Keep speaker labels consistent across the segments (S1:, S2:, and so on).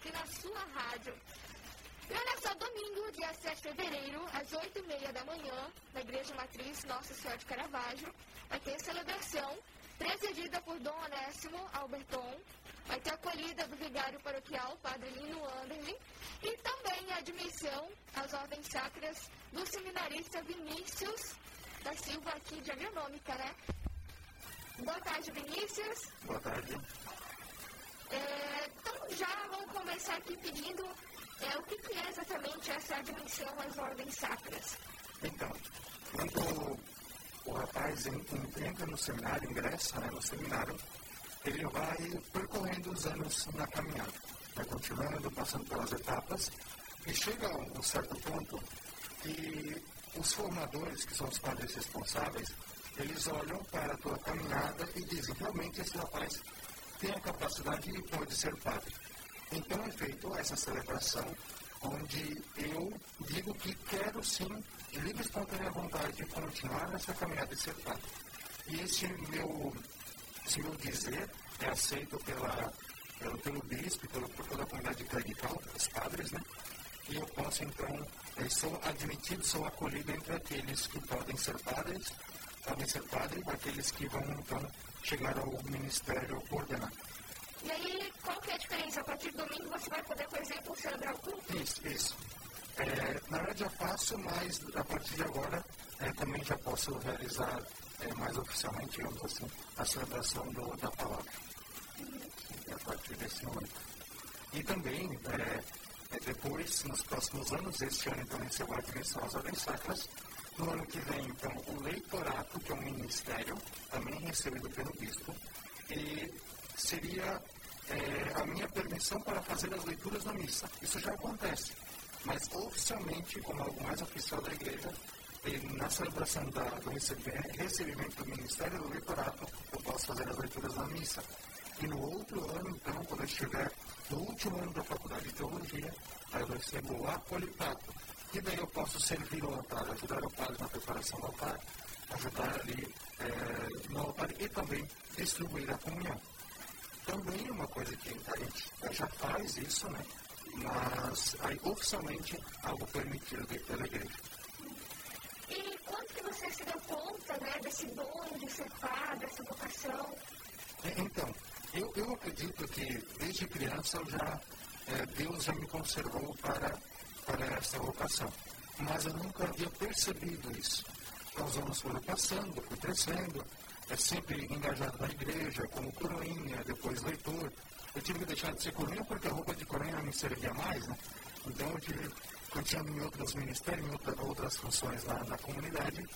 S1: aqui na sua rádio. E olha só, domingo, dia 7 de fevereiro, às 8h30 da manhã, na Igreja Matriz Nossa Senhora de Caravaggio, vai ter celebração presidida por Dom Onésimo Alberton. Vai ter acolhida do vigário paroquial, Padre Lino Anderlin, e também a admissão às ordens sacras do seminarista Vinícius da Silva, aqui de Agronômica, né? Boa tarde, Vinícius.
S2: Boa tarde.
S1: É, começar aqui pedindo é, o que, que é exatamente essa admissão às ordens sacras.
S2: Então, quando o rapaz entra no seminário, ingressa né, no seminário, ele vai percorrendo os anos na caminhada, vai continuando, passando pelas etapas, e chega a um certo ponto que os formadores, que são os padres responsáveis, eles olham para a tua caminhada e dizem, realmente esse rapaz tem a capacidade e pode ser padre. Então é feita essa celebração, onde eu digo que quero sim, de livre espontânea vontade, continuar nessa caminhada de ser padre. E esse meu, esse meu dizer é aceito pela, pelo, pelo bispo, pelo, por toda a comunidade clerical, os padres, né? E eu posso então, eu sou admitido, sou acolhido entre aqueles que podem ser padres, podem ser padres, aqueles que vão então chegar ao ministério ordenado.
S1: E aí, partir do domingo você vai poder, por exemplo, celebrar o culto?
S2: Isso, isso. É, na verdade já faço, mas a partir de agora é, também já posso realizar é, mais oficialmente, digamos assim, a celebração do, da palavra. Uhum. A partir desse momento. E também, é, é, depois, nos próximos anos, este ano então encerrou a admissão às ordens sacras, no ano que vem, então, o leitorato, que é um ministério, também recebido pelo bispo, e seria é, a minha permissão para fazer as leituras da missa. Isso já acontece, mas oficialmente, como algo mais oficial da igreja, na celebração da, do recebimento do ministério do leitorato, eu posso fazer as leituras da missa. E no outro ano, então, quando eu estiver no último ano da faculdade de teologia, aí eu recebo o acolitato. E daí eu posso servir o altar, ajudar o padre na preparação do altar, ajudar ali é, no altar e também distribuir a comunhão também é uma coisa que a gente já faz isso, né? Mas aí oficialmente algo permitido pela igreja.
S1: E quando que você se deu conta né, desse dom de ser padre, dessa vocação?
S2: É, então, eu, eu acredito que desde criança já, é, Deus já me conservou para, para essa vocação. Mas eu nunca havia percebido isso. Então, os anos foram passando, fui crescendo, é sempre engajado na igreja, como coroinha, depois leitor. Eu tive que deixar de ser coroinha porque a roupa de coroinha me servia mais, né? Então eu tive, continuando em outros ministérios, em outra, outras funções na, na comunidade.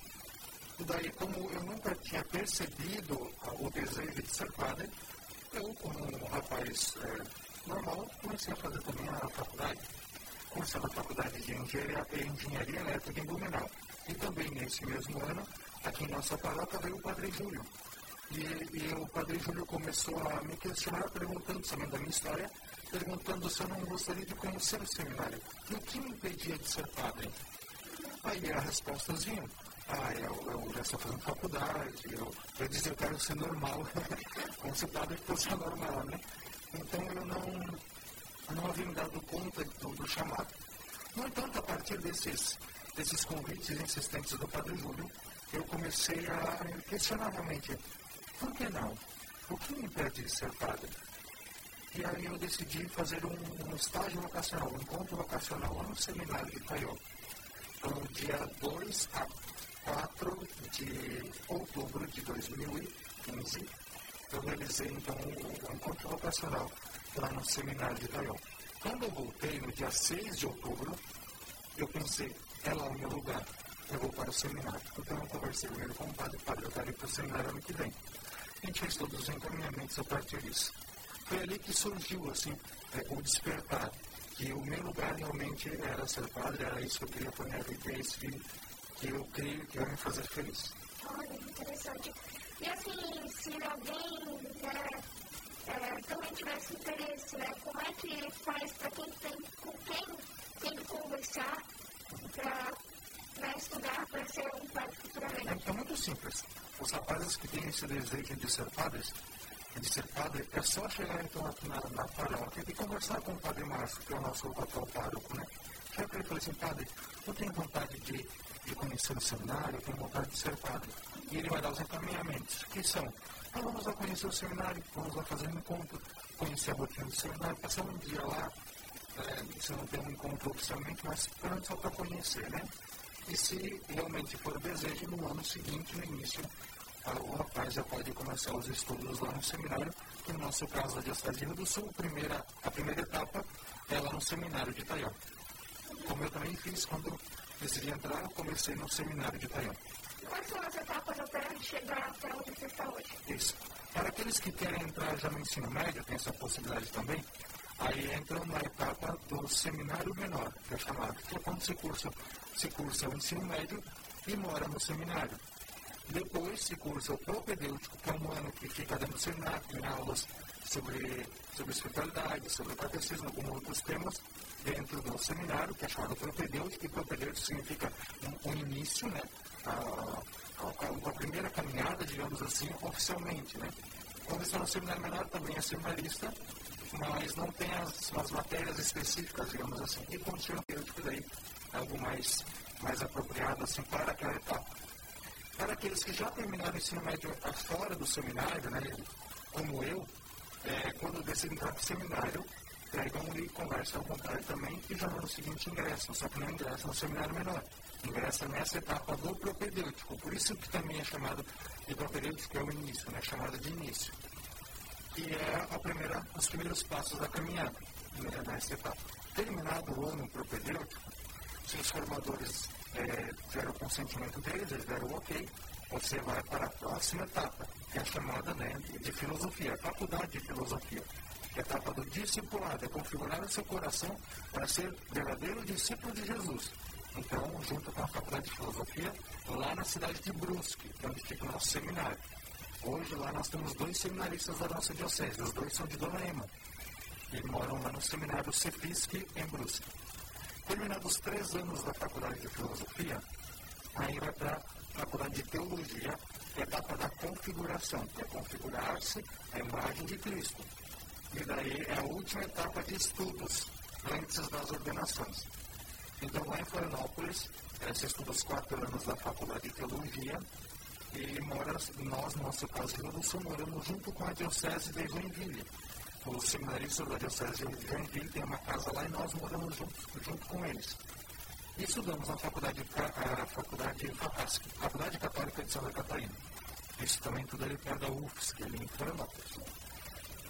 S2: E daí, como eu nunca tinha percebido o desejo de ser padre, eu, como um rapaz é, normal, comecei a fazer também a faculdade. Comecei a faculdade de engenharia, engenharia elétrica em Blumenau. E também nesse mesmo ano, aqui em nossa paróquia veio o Padre Júlio. E, e, o Padre Júlio começou a me questionar, perguntando, sabendo da minha história, perguntando se eu não gostaria de conhecer o seminário. E o que me impedia de ser padre? Aí a resposta vinha. Ah, eu, eu já estou fazendo faculdade, eu, eu dizia eu quero ser normal, como se padre fosse normal, né? Então eu não, não havia me dado conta do, do chamado. No entanto, a partir desses, desses convites insistentes do Padre Júlio, eu comecei a questionar realmente, por que não? O que me impede de ser padre? E aí eu decidi fazer um, um estágio vocacional, um encontro vocacional lá no seminário de Itaió. Então, dia 2 a 4 de outubro de 2015, eu realizei então o um encontro vocacional lá no seminário de Itaió. Quando eu voltei, no dia 6 de outubro, eu pensei, é lá o meu lugar eu vou para o seminário. Então eu conversei primeiro com o padre, o padre, ir para o seminário ano que vem. A gente fez todos os encaminhamentos a partir disso. Foi ali que surgiu, assim, é, o despertar, que o meu lugar realmente era ser padre, era isso que eu queria para minha vida, é isso que, que eu creio que vai me fazer feliz.
S1: Olha, interessante. E assim, se alguém né, é, também tivesse interesse, né, como é que faz para quem tem com quem tem que conversar para estudar, para ser um futuramente?
S2: É, é muito simples. Os rapazes que têm esse desejo de ser padres, de ser padre, é só chegar então na, na paróquia e conversar com o padre Márcio, que é o nosso atual pároco, né? Chega para ele e fala assim, padre, eu tenho vontade de, de conhecer o seminário, eu tenho vontade de ser padre. E ele vai dar os encaminhamentos, que são, ah, vamos lá conhecer o seminário, vamos lá fazer um encontro, conhecer a rotina do seminário, passar um dia lá, é, se não tem um encontro oficialmente, mas só para conhecer, né? E se realmente for o desejo, no ano seguinte, no início, o rapaz já pode começar os estudos lá no seminário, que no nosso caso, a Diocese do Sul, a primeira, a primeira etapa é lá no seminário de Itaió. Como eu também fiz quando decidi entrar, eu comecei no seminário de Itaió.
S1: Quais são as etapas até chegar até onde você está hoje?
S2: Isso. Para aqueles que querem entrar já no ensino médio, tem essa possibilidade também, aí entram na etapa do seminário menor, que é chamado, que é quando se cursa, se cursa o ensino médio e mora no seminário. Depois se cursa o propedêutico, que é um ano que fica dentro do seminário, tem aulas sobre, sobre espiritualidade, sobre catecismo, alguns outros temas, dentro do seminário, que é chamado propedêutico, e propedêutico significa um, um início, né? A, a, a, primeira caminhada, digamos assim, oficialmente, né? Quando está no seminário menor, também é seminarista, mas não tem as, as matérias específicas, digamos assim, e quando no daí, algo mais, mais apropriado, assim, para aquela etapa. Para aqueles que já terminaram o ensino médio fora do seminário, né, como eu, é, quando decidem entrar para o seminário, pegam e conversam ao contrário também e já no seguinte ingressam, só que não ingressam no seminário menor. Ingressa nessa etapa do propedêutico. Por isso que também é chamado de propedêutico, que é o início, né, chamado de início. E é primeira, os primeiros passos da caminhada né, nessa etapa. Terminado o ano propedêutico, se os formadores é, tiveram o consentimento deles, eles deram o ok, você vai para a próxima etapa, que é a chamada né, de filosofia, a faculdade de filosofia. Que é a etapa do discipulado, é configurar o seu coração para ser verdadeiro discípulo de Jesus. Então, junto com a faculdade de filosofia, lá na cidade de Brusque, que é onde fica o nosso seminário. Hoje lá nós temos dois seminaristas da nossa diocese, os dois são de Dona Ema. E moram lá no seminário Cefisque, em Brusque. Terminados três anos da faculdade de filosofia, aí vai para a faculdade de teologia, que é etapa da configuração, que é configurar-se a imagem de Cristo. E daí é a última etapa de estudos, antes das ordenações. Então, lá em Florianópolis, você estuda os quatro anos da faculdade de teologia, e mora, nós, no nosso caso, do Sul, moramos junto com a Diocese de Joinville o seminarista da Diocese de Joinville tem uma casa lá e nós moramos junto, junto com eles. E estudamos na faculdade, a faculdade FAPASC, Faculdade Católica de Santa Catarina. Isso também tudo ali perto da UFSC, ali em Florianópolis.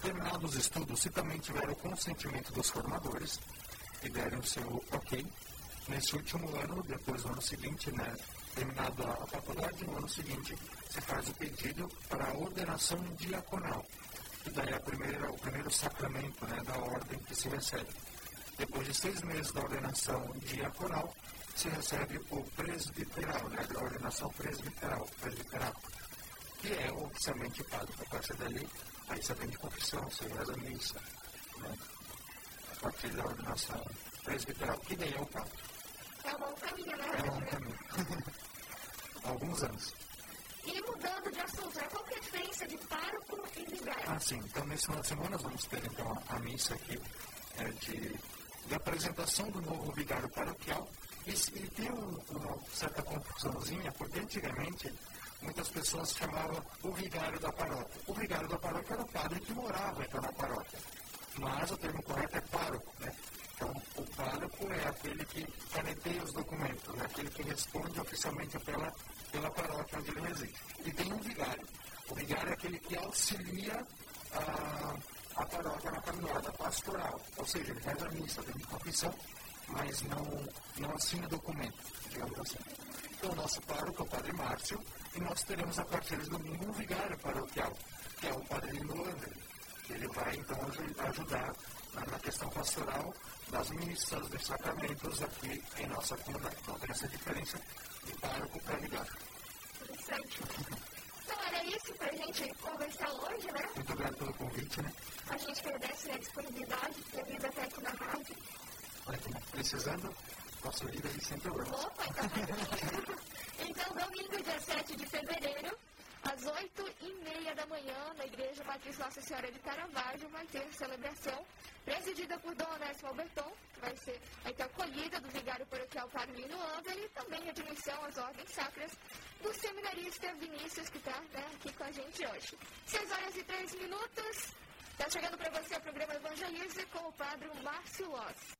S2: Terminados os estudos, se também tiver o consentimento dos formadores e derem o seu ok, nesse último ano, depois do ano seguinte, né, terminado a faculdade, no ano seguinte, se faz o pedido para a ordenação diaconal que daí é primeira, o primeiro sacramento né, da ordem que se recebe. Depois de seis meses da ordenação diaconal, se recebe o presbiteral, né, a ordenação presbiteral, presbiteral, que é oficialmente padre. A partir dali, aí você aprende confissão, você reza a missa. Né, a partir da ordenação presbiteral, que daí é o padre.
S1: É um bom caminho, né?
S2: É um bom caminho. Alguns anos.
S1: Mudando de assunto, é a diferença de pároco e vigário?
S2: Ah, sim. Então, nesse final de semana, vamos ter então, a missa aqui é, de, de apresentação do novo vigário paroquial. E, e tem um, uma certa confusãozinha, porque antigamente muitas pessoas chamavam o vigário da paróquia. O vigário da paróquia era o padre que morava então, na paróquia. Mas o termo correto é pároco, né? Então, o pároco é aquele que caneteia os documentos, né? aquele que responde oficialmente pela pela paróquia onde ele reside. E tem um vigário. O vigário é aquele que auxilia a, a paróquia na caminhada pastoral. Ou seja, ele faz a missa, tem confissão, mas não, não assina documento, digamos assim. Então, o nosso pároco é o Padre Márcio, e nós teremos a partir de domingo um vigário paroquial, que é o Padre Lindo Ele vai, então, ajudar na questão pastoral das missas, dos sacramentos aqui em nossa comunidade. Então, tem essa diferença de pároco para vigário.
S1: Interessante. Então era isso para a gente conversar hoje, né?
S2: Muito obrigado pelo convite, né?
S1: A gente agradece a disponibilidade ter vindo até aqui na rádio.
S2: Olha, precisando, posso vir aí sem problemas.
S1: Opa, então, então domingo, dia 7 de fevereiro, às às oito e meia da manhã, na Igreja Matriz Nossa Senhora de Caravaggio, vai ter celebração presidida por Dom Onésimo Alberton, que vai, ser, ter acolhida do vigário paroquial Carolino Ander e também admissão às ordens sacras do seminarista Vinícius, que está né, aqui com a gente hoje. Seis horas e três minutos. Está chegando para você o programa Evangelize com o padre Márcio Loss.